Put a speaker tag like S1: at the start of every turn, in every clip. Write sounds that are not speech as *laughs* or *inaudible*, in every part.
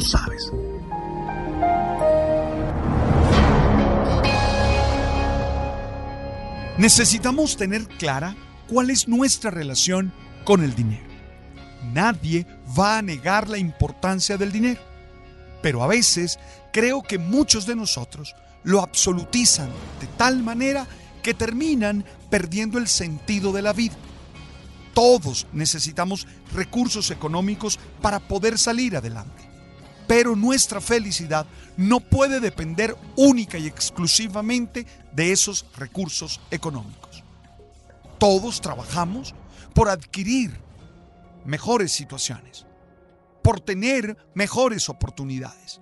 S1: Sabes. Necesitamos tener clara cuál es nuestra relación con el dinero. Nadie va a negar la importancia del dinero, pero a veces creo que muchos de nosotros lo absolutizan de tal manera que terminan perdiendo el sentido de la vida. Todos necesitamos recursos económicos para poder salir adelante. Pero nuestra felicidad no puede depender única y exclusivamente de esos recursos económicos. Todos trabajamos por adquirir mejores situaciones, por tener mejores oportunidades.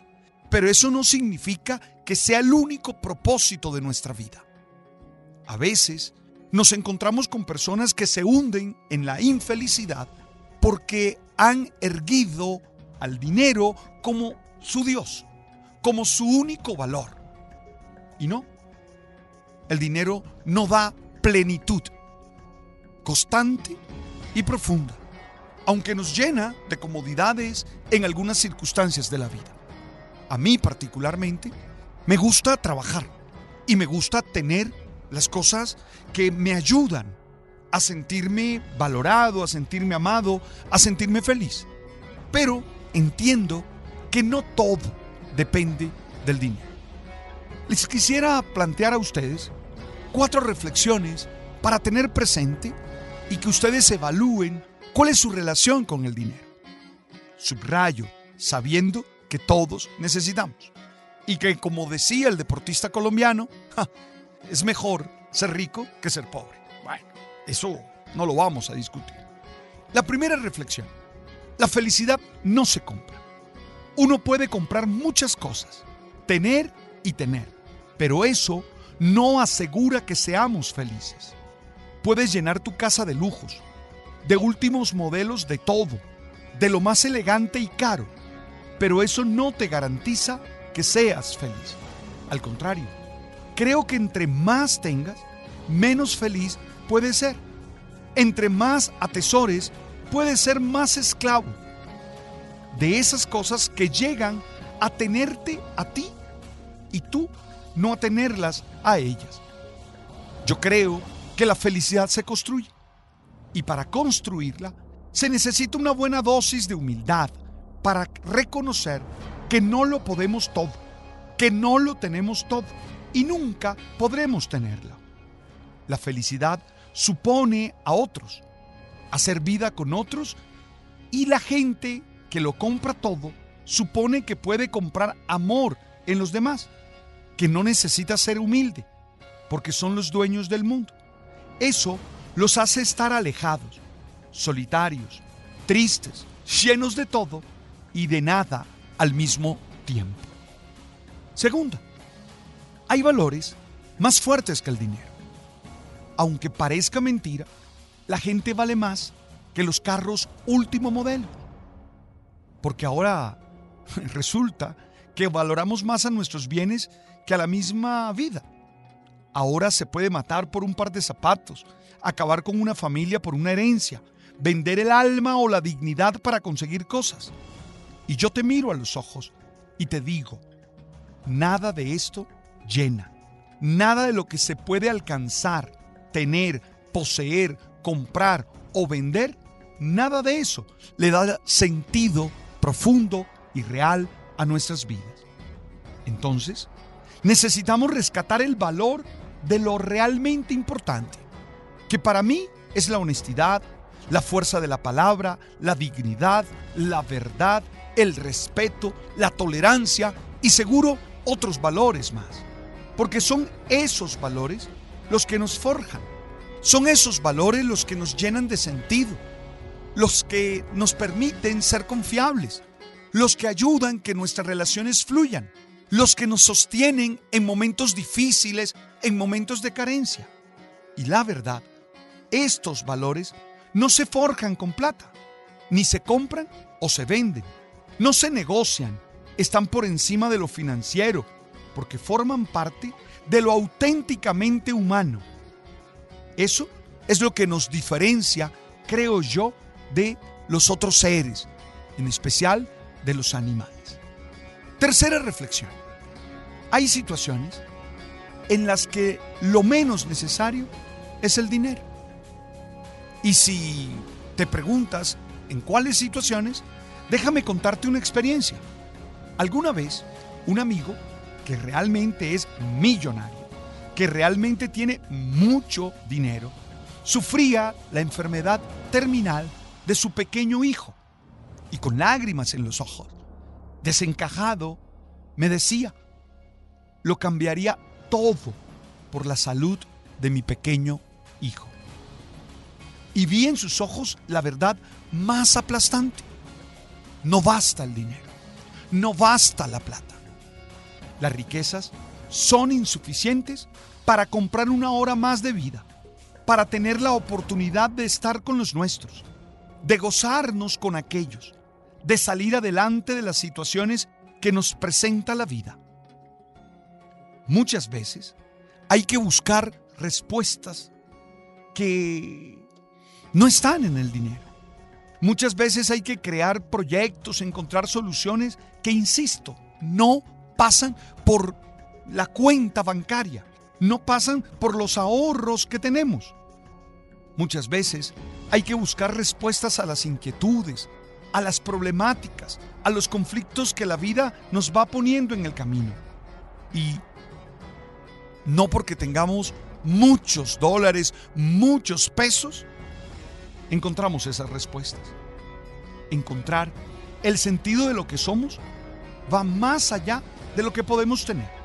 S1: Pero eso no significa que sea el único propósito de nuestra vida. A veces nos encontramos con personas que se hunden en la infelicidad porque han erguido al dinero como su Dios, como su único valor. Y no, el dinero no da plenitud constante y profunda, aunque nos llena de comodidades en algunas circunstancias de la vida. A mí particularmente me gusta trabajar y me gusta tener las cosas que me ayudan a sentirme valorado, a sentirme amado, a sentirme feliz. Pero entiendo que no todo depende del dinero. Les quisiera plantear a ustedes cuatro reflexiones para tener presente y que ustedes evalúen cuál es su relación con el dinero. Subrayo, sabiendo que todos necesitamos. Y que como decía el deportista colombiano, es mejor ser rico que ser pobre. Bueno, eso no lo vamos a discutir. La primera reflexión. La felicidad no se compra. Uno puede comprar muchas cosas, tener y tener, pero eso no asegura que seamos felices. Puedes llenar tu casa de lujos, de últimos modelos de todo, de lo más elegante y caro, pero eso no te garantiza que seas feliz. Al contrario, creo que entre más tengas, menos feliz puedes ser. Entre más atesores, puedes ser más esclavo de esas cosas que llegan a tenerte a ti y tú no a tenerlas a ellas. Yo creo que la felicidad se construye y para construirla se necesita una buena dosis de humildad para reconocer que no lo podemos todo, que no lo tenemos todo y nunca podremos tenerla. La felicidad supone a otros, hacer vida con otros y la gente que lo compra todo supone que puede comprar amor en los demás, que no necesita ser humilde, porque son los dueños del mundo. Eso los hace estar alejados, solitarios, tristes, llenos de todo y de nada al mismo tiempo. Segunda, hay valores más fuertes que el dinero. Aunque parezca mentira, la gente vale más que los carros último modelo. Porque ahora *laughs* resulta que valoramos más a nuestros bienes que a la misma vida. Ahora se puede matar por un par de zapatos, acabar con una familia por una herencia, vender el alma o la dignidad para conseguir cosas. Y yo te miro a los ojos y te digo, nada de esto llena. Nada de lo que se puede alcanzar, tener, poseer, comprar o vender, nada de eso le da sentido profundo y real a nuestras vidas. Entonces, necesitamos rescatar el valor de lo realmente importante, que para mí es la honestidad, la fuerza de la palabra, la dignidad, la verdad, el respeto, la tolerancia y seguro otros valores más. Porque son esos valores los que nos forjan. Son esos valores los que nos llenan de sentido, los que nos permiten ser confiables, los que ayudan que nuestras relaciones fluyan, los que nos sostienen en momentos difíciles, en momentos de carencia. Y la verdad, estos valores no se forjan con plata, ni se compran o se venden, no se negocian, están por encima de lo financiero, porque forman parte de lo auténticamente humano. Eso es lo que nos diferencia, creo yo, de los otros seres, en especial de los animales. Tercera reflexión. Hay situaciones en las que lo menos necesario es el dinero. Y si te preguntas en cuáles situaciones, déjame contarte una experiencia. Alguna vez, un amigo que realmente es millonario, que realmente tiene mucho dinero, sufría la enfermedad terminal de su pequeño hijo y con lágrimas en los ojos, desencajado, me decía, lo cambiaría todo por la salud de mi pequeño hijo. Y vi en sus ojos la verdad más aplastante. No basta el dinero, no basta la plata. Las riquezas son insuficientes para comprar una hora más de vida, para tener la oportunidad de estar con los nuestros, de gozarnos con aquellos, de salir adelante de las situaciones que nos presenta la vida. Muchas veces hay que buscar respuestas que no están en el dinero. Muchas veces hay que crear proyectos, encontrar soluciones que, insisto, no pasan por la cuenta bancaria, no pasan por los ahorros que tenemos. Muchas veces hay que buscar respuestas a las inquietudes, a las problemáticas, a los conflictos que la vida nos va poniendo en el camino. Y no porque tengamos muchos dólares, muchos pesos, encontramos esas respuestas. Encontrar el sentido de lo que somos va más allá de lo que podemos tener.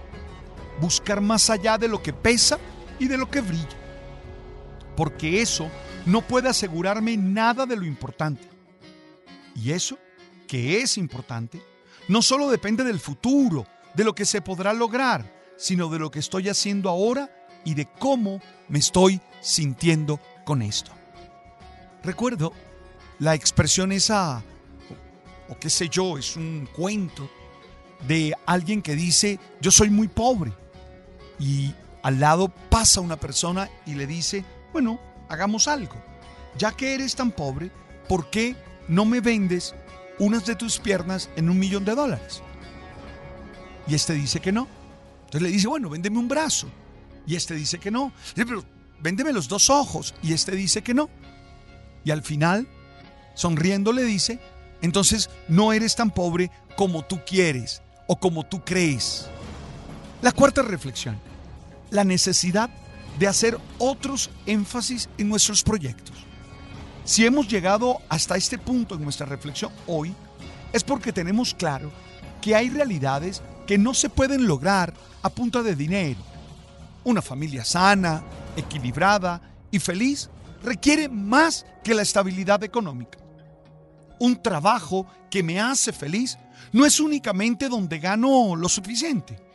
S1: Buscar más allá de lo que pesa y de lo que brilla. Porque eso no puede asegurarme nada de lo importante. Y eso, que es importante, no solo depende del futuro, de lo que se podrá lograr, sino de lo que estoy haciendo ahora y de cómo me estoy sintiendo con esto. Recuerdo la expresión esa, o, qué sé yo, es un cuento de alguien que dice, yo soy muy pobre. Y al lado pasa una persona y le dice, bueno, hagamos algo. Ya que eres tan pobre, ¿por qué no me vendes unas de tus piernas en un millón de dólares? Y este dice que no. Entonces le dice, bueno, véndeme un brazo. Y este dice que no. véndeme los dos ojos. Y este dice que no. Y al final, sonriendo, le dice, entonces no eres tan pobre como tú quieres o como tú crees. La cuarta reflexión, la necesidad de hacer otros énfasis en nuestros proyectos. Si hemos llegado hasta este punto en nuestra reflexión hoy, es porque tenemos claro que hay realidades que no se pueden lograr a punta de dinero. Una familia sana, equilibrada y feliz requiere más que la estabilidad económica. Un trabajo que me hace feliz no es únicamente donde gano lo suficiente.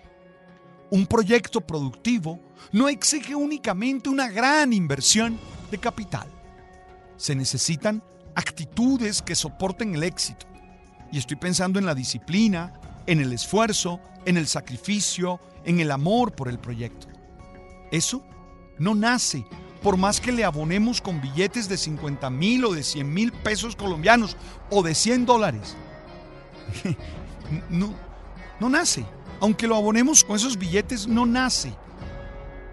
S1: Un proyecto productivo no exige únicamente una gran inversión de capital. Se necesitan actitudes que soporten el éxito. Y estoy pensando en la disciplina, en el esfuerzo, en el sacrificio, en el amor por el proyecto. Eso no nace por más que le abonemos con billetes de 50 mil o de 100 mil pesos colombianos o de 100 dólares. *laughs* no, no nace. Aunque lo abonemos con esos billetes, no nace.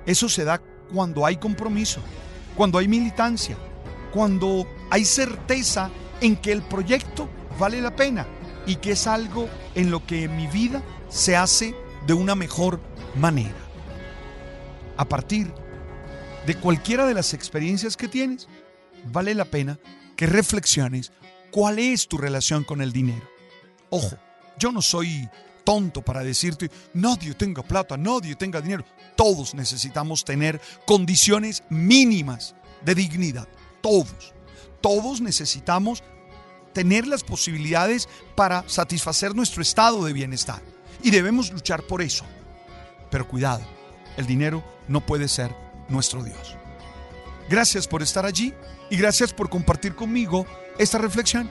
S1: Eso se da cuando hay compromiso, cuando hay militancia, cuando hay certeza en que el proyecto vale la pena y que es algo en lo que mi vida se hace de una mejor manera. A partir de cualquiera de las experiencias que tienes, vale la pena que reflexiones cuál es tu relación con el dinero. Ojo, yo no soy tonto para decirte, nadie tenga plata, nadie tenga dinero. Todos necesitamos tener condiciones mínimas de dignidad. Todos. Todos necesitamos tener las posibilidades para satisfacer nuestro estado de bienestar. Y debemos luchar por eso. Pero cuidado, el dinero no puede ser nuestro Dios. Gracias por estar allí y gracias por compartir conmigo esta reflexión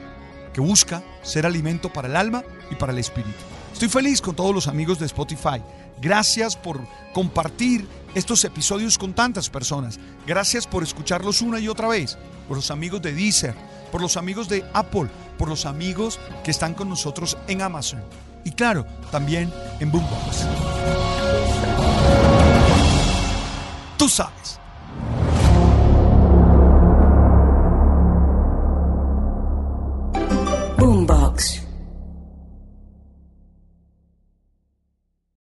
S1: que busca ser alimento para el alma y para el espíritu. Estoy feliz con todos los amigos de Spotify. Gracias por compartir estos episodios con tantas personas. Gracias por escucharlos una y otra vez. Por los amigos de Deezer, por los amigos de Apple, por los amigos que están con nosotros en Amazon. Y claro, también en Boombox. Tú sabes.